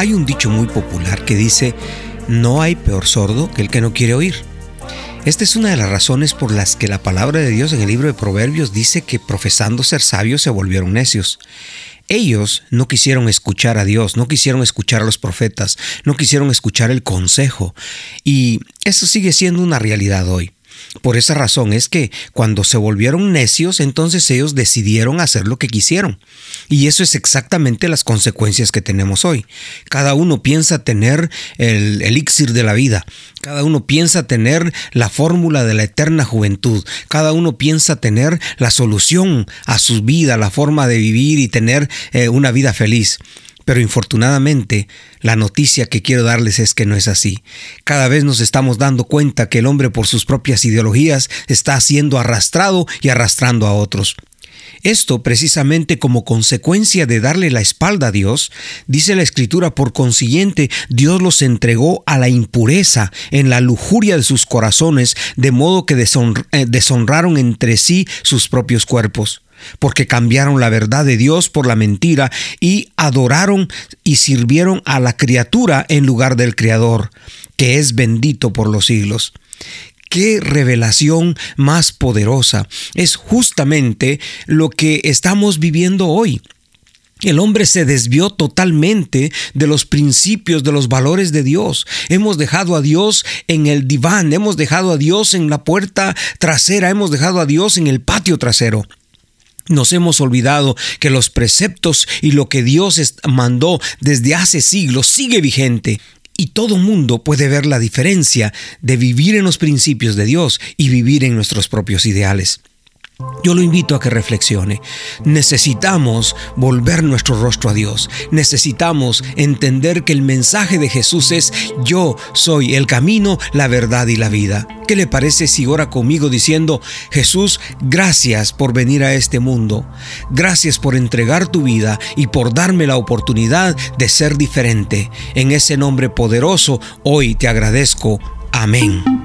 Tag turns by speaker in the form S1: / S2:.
S1: Hay un dicho muy popular que dice, no hay peor sordo que el que no quiere oír. Esta es una de las razones por las que la palabra de Dios en el libro de Proverbios dice que profesando ser sabios se volvieron necios. Ellos no quisieron escuchar a Dios, no quisieron escuchar a los profetas, no quisieron escuchar el consejo. Y eso sigue siendo una realidad hoy. Por esa razón es que cuando se volvieron necios, entonces ellos decidieron hacer lo que quisieron. Y eso es exactamente las consecuencias que tenemos hoy. Cada uno piensa tener el elixir de la vida. Cada uno piensa tener la fórmula de la eterna juventud. Cada uno piensa tener la solución a su vida, la forma de vivir y tener eh, una vida feliz. Pero infortunadamente, la noticia que quiero darles es que no es así. Cada vez nos estamos dando cuenta que el hombre por sus propias ideologías está siendo arrastrado y arrastrando a otros. Esto precisamente como consecuencia de darle la espalda a Dios, dice la escritura, por consiguiente, Dios los entregó a la impureza en la lujuria de sus corazones, de modo que eh, deshonraron entre sí sus propios cuerpos porque cambiaron la verdad de Dios por la mentira y adoraron y sirvieron a la criatura en lugar del Creador, que es bendito por los siglos. Qué revelación más poderosa. Es justamente lo que estamos viviendo hoy. El hombre se desvió totalmente de los principios, de los valores de Dios. Hemos dejado a Dios en el diván, hemos dejado a Dios en la puerta trasera, hemos dejado a Dios en el patio trasero. Nos hemos olvidado que los preceptos y lo que Dios mandó desde hace siglos sigue vigente. Y todo mundo puede ver la diferencia de vivir en los principios de Dios y vivir en nuestros propios ideales. Yo lo invito a que reflexione. Necesitamos volver nuestro rostro a Dios. Necesitamos entender que el mensaje de Jesús es yo soy el camino, la verdad y la vida. ¿Qué le parece si ora conmigo diciendo, Jesús, gracias por venir a este mundo? Gracias por entregar tu vida y por darme la oportunidad de ser diferente. En ese nombre poderoso, hoy te agradezco. Amén.